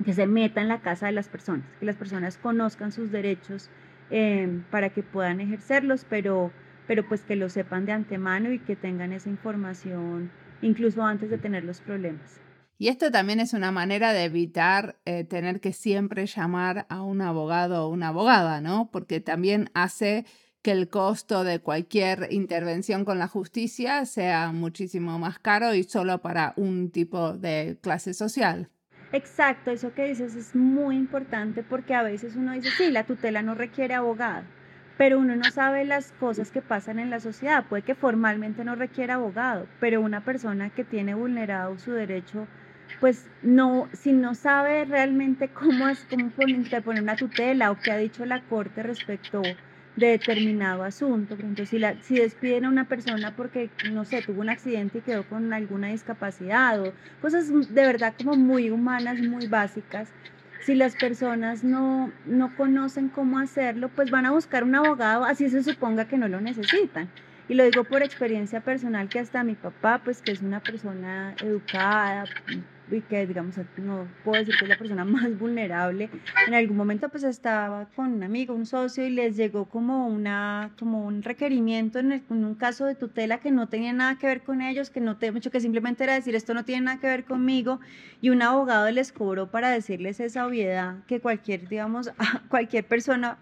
que se meta en la casa de las personas, que las personas conozcan sus derechos em, para que puedan ejercerlos, pero, pero pues que lo sepan de antemano y que tengan esa información incluso antes de tener los problemas. Y esto también es una manera de evitar eh, tener que siempre llamar a un abogado o una abogada, ¿no? Porque también hace que el costo de cualquier intervención con la justicia sea muchísimo más caro y solo para un tipo de clase social. Exacto, eso que dices es muy importante porque a veces uno dice, sí, la tutela no requiere abogado, pero uno no sabe las cosas que pasan en la sociedad. Puede que formalmente no requiera abogado, pero una persona que tiene vulnerado su derecho, pues no, si no sabe realmente cómo es, cómo interponer una tutela o qué ha dicho la corte respecto de determinado asunto. Por ejemplo, si, la, si despiden a una persona porque, no sé, tuvo un accidente y quedó con alguna discapacidad o cosas de verdad como muy humanas, muy básicas, si las personas no, no conocen cómo hacerlo, pues van a buscar un abogado, así se suponga que no lo necesitan. Y lo digo por experiencia personal que hasta mi papá, pues que es una persona educada, y que digamos no puedo decir que es la persona más vulnerable. En algún momento pues estaba con un amigo un socio y les llegó como una como un requerimiento en, un caso de tutela que no tenía nada que ver con ellos que no te mucho que simplemente era decir esto no tiene nada que ver conmigo y un abogado les cobró para decirles esa obviedad que cualquier digamos cualquier persona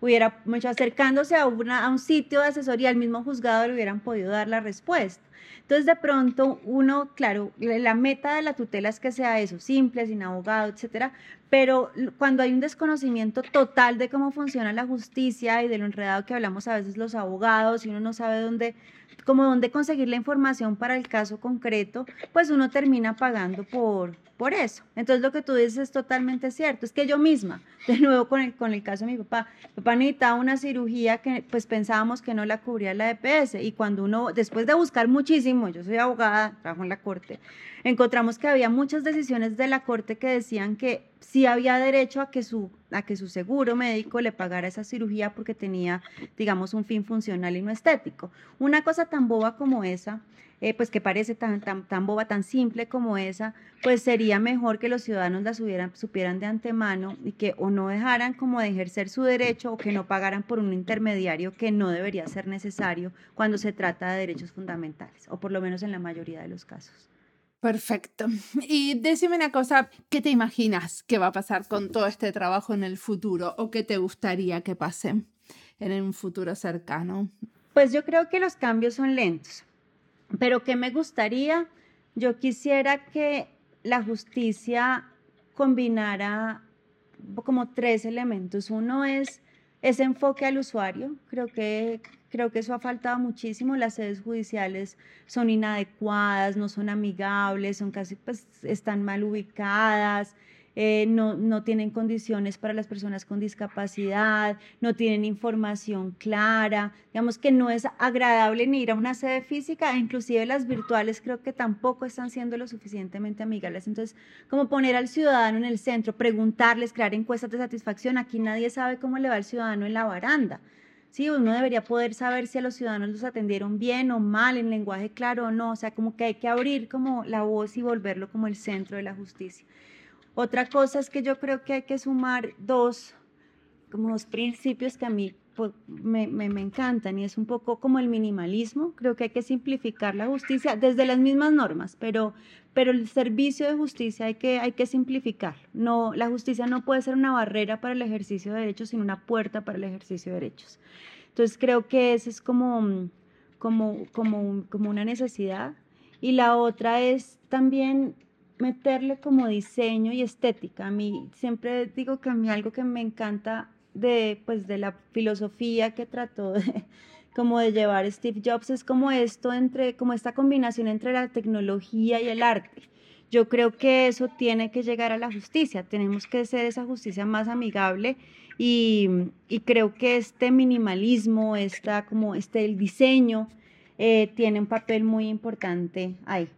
hubiera mucho acercándose a, una, a un sitio de asesoría al mismo juzgado le hubieran podido dar la respuesta entonces, de pronto, uno, claro, la meta de la tutela es que sea eso, simple, sin abogado, etcétera, pero cuando hay un desconocimiento total de cómo funciona la justicia y de lo enredado que hablamos a veces los abogados y uno no sabe dónde como dónde conseguir la información para el caso concreto, pues uno termina pagando por, por eso. Entonces lo que tú dices es totalmente cierto. Es que yo misma, de nuevo con el, con el caso de mi papá, mi papá necesitaba una cirugía que pues pensábamos que no la cubría la EPS y cuando uno, después de buscar muchísimo, yo soy abogada, trabajo en la corte, encontramos que había muchas decisiones de la corte que decían que sí había derecho a que su, a que su seguro médico le pagara esa cirugía porque tenía, digamos, un fin funcional y no estético. Una cosa tan boba como esa, eh, pues que parece tan, tan, tan boba, tan simple como esa, pues sería mejor que los ciudadanos la supieran de antemano y que o no dejaran como de ejercer su derecho o que no pagaran por un intermediario que no debería ser necesario cuando se trata de derechos fundamentales, o por lo menos en la mayoría de los casos. Perfecto. Y decime una cosa, ¿qué te imaginas que va a pasar con todo este trabajo en el futuro o qué te gustaría que pase en un futuro cercano? Pues yo creo que los cambios son lentos, pero ¿qué me gustaría? Yo quisiera que la justicia combinara como tres elementos. Uno es ese enfoque al usuario. Creo que Creo que eso ha faltado muchísimo. Las sedes judiciales son inadecuadas, no son amigables, son casi, pues, están mal ubicadas. Eh, no, no, tienen condiciones para las personas con discapacidad, no tienen información clara, digamos que no es agradable ni ir a una sede física, inclusive las virtuales creo que tampoco están siendo lo suficientemente amigables. Entonces, como poner al ciudadano en el centro, preguntarles, crear encuestas de satisfacción, aquí nadie sabe cómo le va al ciudadano en la baranda. Sí, uno debería poder saber si a los ciudadanos los atendieron bien o mal, en lenguaje claro o no, o sea, como que hay que abrir como la voz y volverlo como el centro de la justicia. Otra cosa es que yo creo que hay que sumar dos, como dos principios que a mí pues, me, me, me, encantan y es un poco como el minimalismo. Creo que hay que simplificar la justicia desde las mismas normas, pero, pero el servicio de justicia hay que, hay que simplificar. No, la justicia no puede ser una barrera para el ejercicio de derechos, sino una puerta para el ejercicio de derechos. Entonces creo que esa es como, como, como, como una necesidad. Y la otra es también meterle como diseño y estética. A mí siempre digo que a mí algo que me encanta de, pues, de la filosofía que trató de, como de llevar Steve Jobs es como esto entre, como esta combinación entre la tecnología y el arte. Yo creo que eso tiene que llegar a la justicia, tenemos que ser esa justicia más amigable y, y creo que este minimalismo, esta, como este el diseño, eh, tiene un papel muy importante ahí.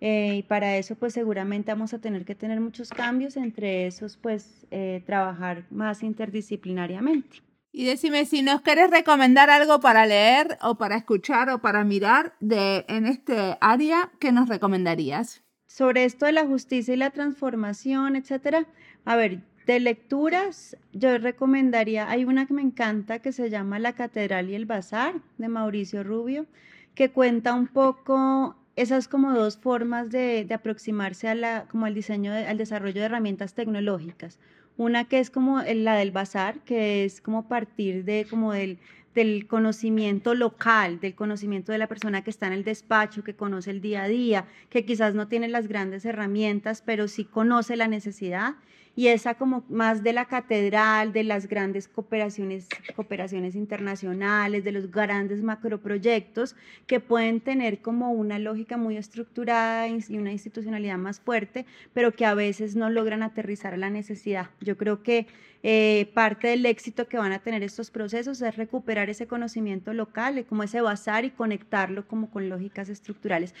Eh, y para eso, pues seguramente vamos a tener que tener muchos cambios, entre esos, pues eh, trabajar más interdisciplinariamente. Y decime si nos querés recomendar algo para leer o para escuchar o para mirar de, en este área, ¿qué nos recomendarías? sobre esto de la justicia y la transformación, etcétera, a ver, de lecturas, yo recomendaría, hay una que me encanta que se llama La Catedral y el Bazar de Mauricio Rubio, que cuenta un poco esas como dos formas de, aproximarse a la, como al diseño, al desarrollo de herramientas tecnológicas. Una que es como la del bazar, que es como partir de como del del conocimiento local, del conocimiento de la persona que está en el despacho, que conoce el día a día, que quizás no tiene las grandes herramientas, pero sí conoce la necesidad y esa como más de la catedral, de las grandes cooperaciones, cooperaciones internacionales, de los grandes macroproyectos que pueden tener como una lógica muy estructurada y una institucionalidad más fuerte, pero que a veces no logran aterrizar a la necesidad. Yo creo que eh, parte del éxito que van a tener estos procesos es recuperar ese conocimiento local, como ese bazar y conectarlo como con lógicas estructurales.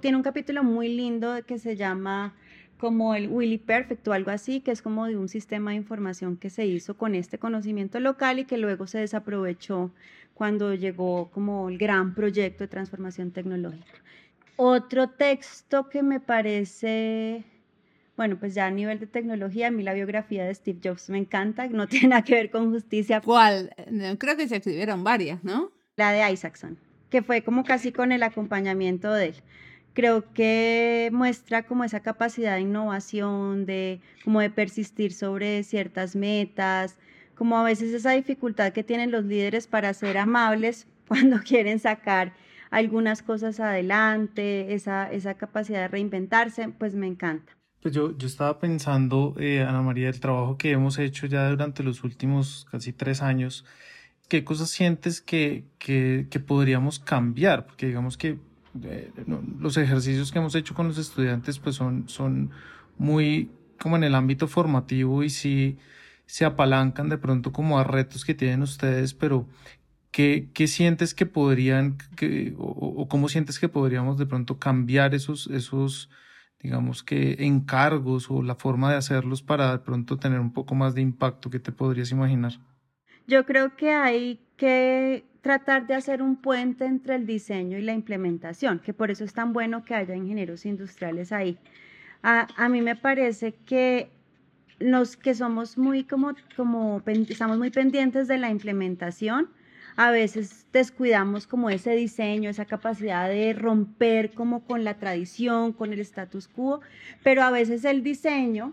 tiene un capítulo muy lindo que se llama como el Willy Perfect o algo así, que es como de un sistema de información que se hizo con este conocimiento local y que luego se desaprovechó cuando llegó como el gran proyecto de transformación tecnológica. Otro texto que me parece, bueno, pues ya a nivel de tecnología, a mí la biografía de Steve Jobs me encanta, no tiene nada que ver con justicia. ¿Cuál? Creo que se escribieron varias, ¿no? La de Isaacson, que fue como casi con el acompañamiento de él creo que muestra como esa capacidad de innovación, de como de persistir sobre ciertas metas, como a veces esa dificultad que tienen los líderes para ser amables cuando quieren sacar algunas cosas adelante, esa, esa capacidad de reinventarse, pues me encanta. Pues yo, yo estaba pensando, eh, Ana María, el trabajo que hemos hecho ya durante los últimos casi tres años, ¿qué cosas sientes que, que, que podríamos cambiar? Porque digamos que los ejercicios que hemos hecho con los estudiantes pues son, son muy como en el ámbito formativo y sí se apalancan de pronto como a retos que tienen ustedes, pero ¿qué, qué sientes que podrían que, o, cómo sientes que podríamos de pronto cambiar esos, esos digamos que encargos o la forma de hacerlos para de pronto tener un poco más de impacto que te podrías imaginar? Yo creo que hay que tratar de hacer un puente entre el diseño y la implementación, que por eso es tan bueno que haya ingenieros industriales ahí. A, a mí me parece que los que somos muy como, como, estamos muy pendientes de la implementación, a veces descuidamos como ese diseño, esa capacidad de romper como con la tradición, con el status quo, pero a veces el diseño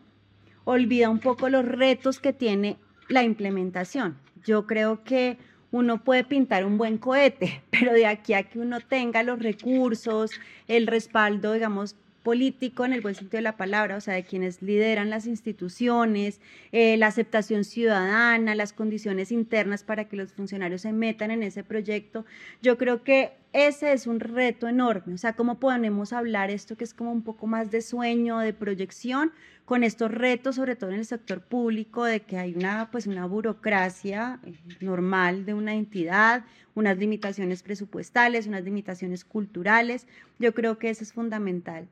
olvida un poco los retos que tiene la implementación. Yo creo que uno puede pintar un buen cohete, pero de aquí a que uno tenga los recursos, el respaldo, digamos, político en el buen sentido de la palabra, o sea, de quienes lideran las instituciones, eh, la aceptación ciudadana, las condiciones internas para que los funcionarios se metan en ese proyecto. Yo creo que ese es un reto enorme, o sea, cómo podemos hablar esto que es como un poco más de sueño, de proyección, con estos retos, sobre todo en el sector público, de que hay una, pues, una burocracia eh, normal de una entidad, unas limitaciones presupuestales, unas limitaciones culturales. Yo creo que eso es fundamental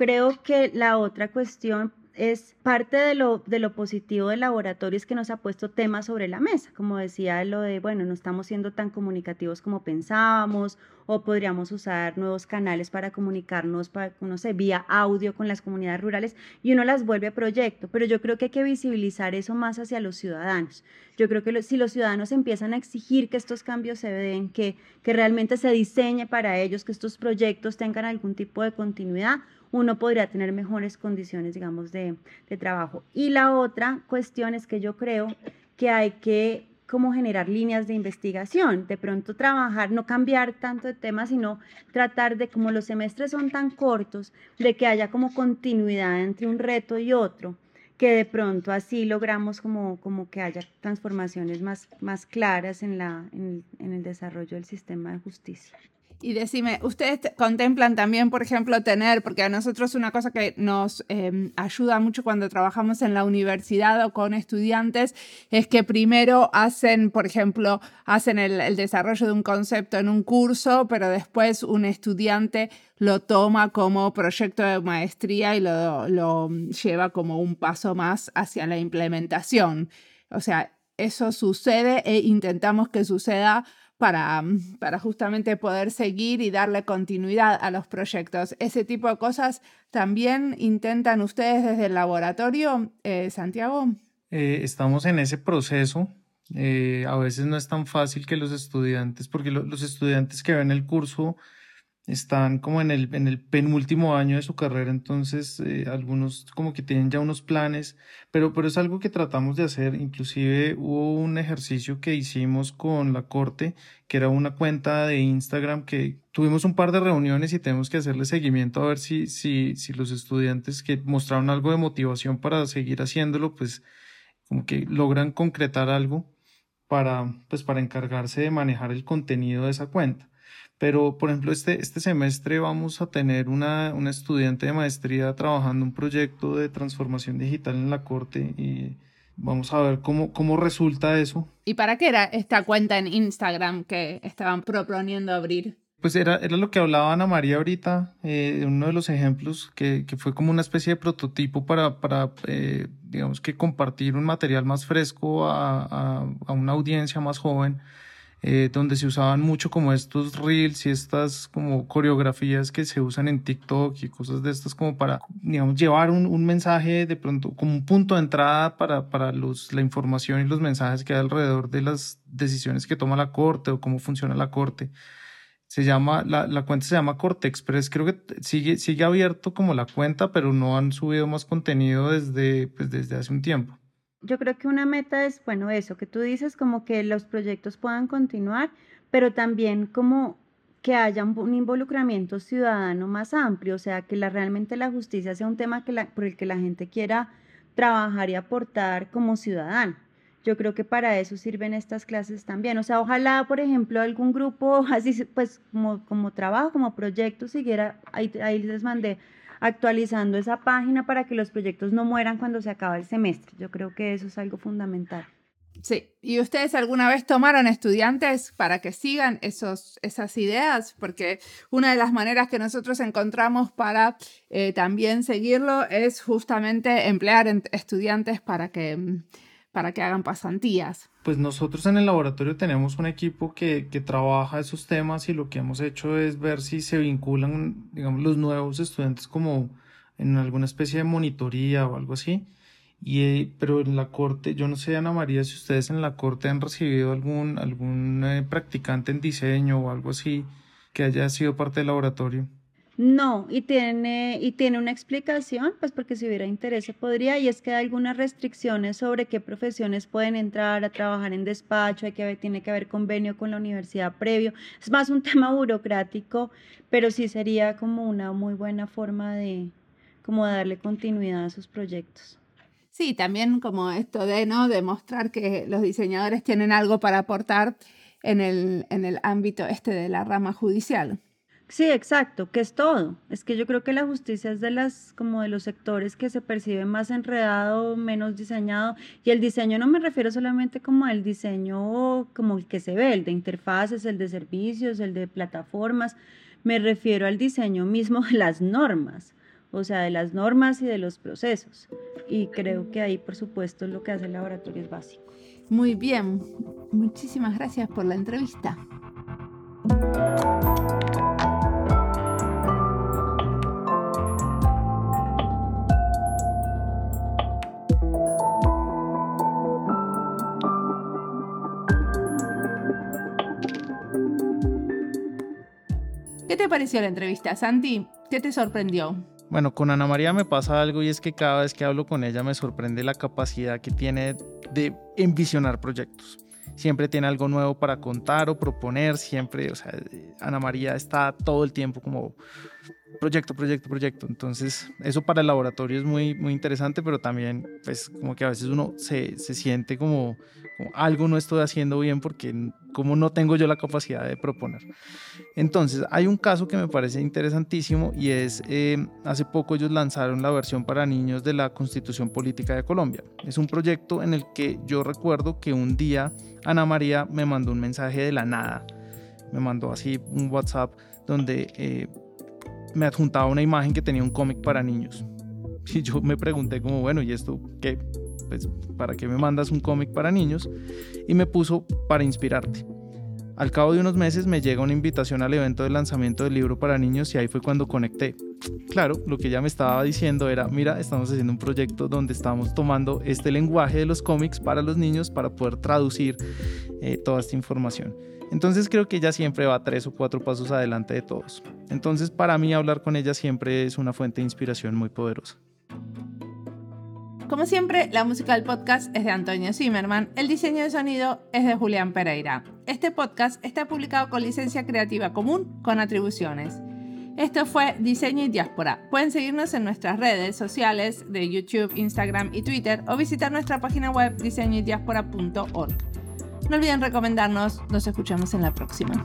creo que la otra cuestión es parte de lo, de lo positivo del laboratorio es que nos ha puesto temas sobre la mesa, como decía lo de, bueno, no estamos siendo tan comunicativos como pensábamos o podríamos usar nuevos canales para comunicarnos, para, no sé, vía audio con las comunidades rurales y uno las vuelve a proyecto, pero yo creo que hay que visibilizar eso más hacia los ciudadanos. Yo creo que si los ciudadanos empiezan a exigir que estos cambios se den, que, que realmente se diseñe para ellos, que estos proyectos tengan algún tipo de continuidad, uno podría tener mejores condiciones, digamos, de, trabajo. Y la otra cuestión es que yo creo que hay que como generar líneas de investigación, de pronto trabajar, no cambiar tanto de tema, sino tratar de, como los semestres son tan cortos, de que haya como continuidad entre un reto y otro, que de pronto así logramos como, como que haya transformaciones más, más claras en, la, en el desarrollo del sistema de justicia. Y decime, ¿ustedes contemplan también, por ejemplo, tener, porque a nosotros una cosa que nos em, ayuda mucho cuando trabajamos en la universidad o con estudiantes es que primero hacen, por ejemplo, hacen el, desarrollo de un concepto en un curso, pero después un estudiante lo toma como proyecto de maestría y lo, lo lleva como un paso más hacia la implementación. O sea, eso sucede e intentamos que suceda para, para justamente poder seguir y darle continuidad a los proyectos. Ese tipo de cosas también intentan ustedes desde el laboratorio, eh, Santiago. Eh, estamos en ese proceso. Eh, a veces no es tan fácil que los estudiantes, porque los estudiantes que ven el curso están como en el, en el penúltimo año de su carrera, entonces eh, algunos como que tienen ya unos planes, pero, pero es algo que tratamos de hacer, inclusive hubo un ejercicio que hicimos con la corte, que era una cuenta de Instagram que tuvimos un par de reuniones y tenemos que hacerle seguimiento a ver si, si, si los estudiantes que mostraron algo de motivación para seguir haciéndolo, pues como que logran concretar algo para, pues, para encargarse de manejar el contenido de esa cuenta. Pero, por ejemplo, este, este semestre vamos a tener una, una estudiante de maestría trabajando un proyecto de transformación digital en la corte y vamos a ver cómo, cómo resulta eso. ¿Y para qué era esta cuenta en Instagram que estaban proponiendo abrir? Pues era, era lo que hablaba Ana María ahorita, eh, uno de los ejemplos que, que, fue como una especie de prototipo para, para eh, digamos que compartir un material más fresco a, a, a una audiencia más joven eh, donde se usaban mucho como estos reels y estas como coreografías que se usan en TikTok y cosas de estas como para, digamos, llevar un, mensaje de pronto como un punto de entrada para, para los, la información y los mensajes que hay alrededor de las decisiones que toma la corte o cómo funciona la corte. Se llama, la, la cuenta se llama Corte Express, creo que sigue, sigue abierto como la cuenta, pero no han subido más contenido desde, pues, desde hace un tiempo. Yo creo que una meta es, bueno, eso que tú dices, como que los proyectos puedan continuar, pero también como que haya un involucramiento ciudadano más amplio, o sea, que la, realmente la justicia sea un tema que la, por el que la gente quiera trabajar y aportar como ciudadano. Yo creo que para eso sirven estas clases también. O sea, ojalá, por ejemplo, algún grupo así, pues como, como trabajo, como proyecto, siguiera, ahí, ahí les mandé actualizando esa página para que los proyectos no mueran cuando se acaba el semestre. Yo creo que eso es algo fundamental. Sí, ¿y ustedes alguna vez tomaron estudiantes para que sigan esos, esas ideas? Porque una de las maneras que nosotros encontramos para eh, también seguirlo es justamente emplear estudiantes para que, para que hagan pasantías. Pues nosotros en el laboratorio tenemos un equipo que, que, trabaja esos temas y lo que hemos hecho es ver si se vinculan, digamos, los nuevos estudiantes como en alguna especie de monitoría o algo así. Y, pero en la corte, yo no sé, Ana María, si ustedes en la corte han recibido algún, algún eh, practicante en diseño o algo así que haya sido parte del laboratorio. No, y tiene, y tiene una explicación, pues porque si hubiera interés se podría, y es que hay algunas restricciones sobre qué profesiones pueden entrar a trabajar en despacho, hay que tiene que haber convenio con la universidad previo. Es más un tema burocrático, pero sí sería como una muy buena forma de como darle continuidad a sus proyectos. Sí, también como esto de no demostrar que los diseñadores tienen algo para aportar en el, en el ámbito este de la rama judicial. Sí, exacto, que es todo. Es que yo creo que la justicia es de las como de los sectores que se percibe más enredado, menos diseñado, y el diseño no me refiero solamente como al diseño como el que se ve, el de interfaces, el de servicios, el de plataformas, me refiero al diseño mismo de las normas, o sea, de las normas y de los procesos. Y creo que ahí, por supuesto, lo que hace el laboratorio es básico. Muy bien, muchísimas gracias por la entrevista. ¿Qué te pareció la entrevista, Santi? ¿Qué te sorprendió? Bueno, con Ana María me pasa algo y es que cada vez que hablo con ella me sorprende la capacidad que tiene de envisionar proyectos. Siempre tiene algo nuevo para contar o proponer, siempre, o sea, Ana María está todo el tiempo como proyecto, proyecto, proyecto. Entonces, eso para el laboratorio es muy, muy interesante, pero también, pues, como que a veces uno se, se siente como, como, algo no estoy haciendo bien porque como no tengo yo la capacidad de proponer. Entonces, hay un caso que me parece interesantísimo y es, eh, hace poco ellos lanzaron la versión para niños de la Constitución Política de Colombia. Es un proyecto en el que yo recuerdo que un día Ana María me mandó un mensaje de la nada. Me mandó así un WhatsApp donde... Eh, me adjuntaba una imagen que tenía un cómic para niños. Y yo me pregunté como, bueno, ¿y esto qué? Pues, ¿para qué me mandas un cómic para niños? Y me puso para inspirarte. Al cabo de unos meses me llega una invitación al evento de lanzamiento del libro para niños y ahí fue cuando conecté. Claro, lo que ella me estaba diciendo era, mira, estamos haciendo un proyecto donde estamos tomando este lenguaje de los cómics para los niños para poder traducir eh, toda esta información. Entonces creo que ella siempre va tres o cuatro pasos adelante de todos. Entonces para mí hablar con ella siempre es una fuente de inspiración muy poderosa. Como siempre, la música del podcast es de Antonio Zimmerman, el diseño de sonido es de Julián Pereira. Este podcast está publicado con licencia creativa común con atribuciones. Esto fue Diseño y Diáspora. Pueden seguirnos en nuestras redes sociales de YouTube, Instagram y Twitter o visitar nuestra página web diseñoydiaspora.org. No olviden recomendarnos, nos escuchamos en la próxima.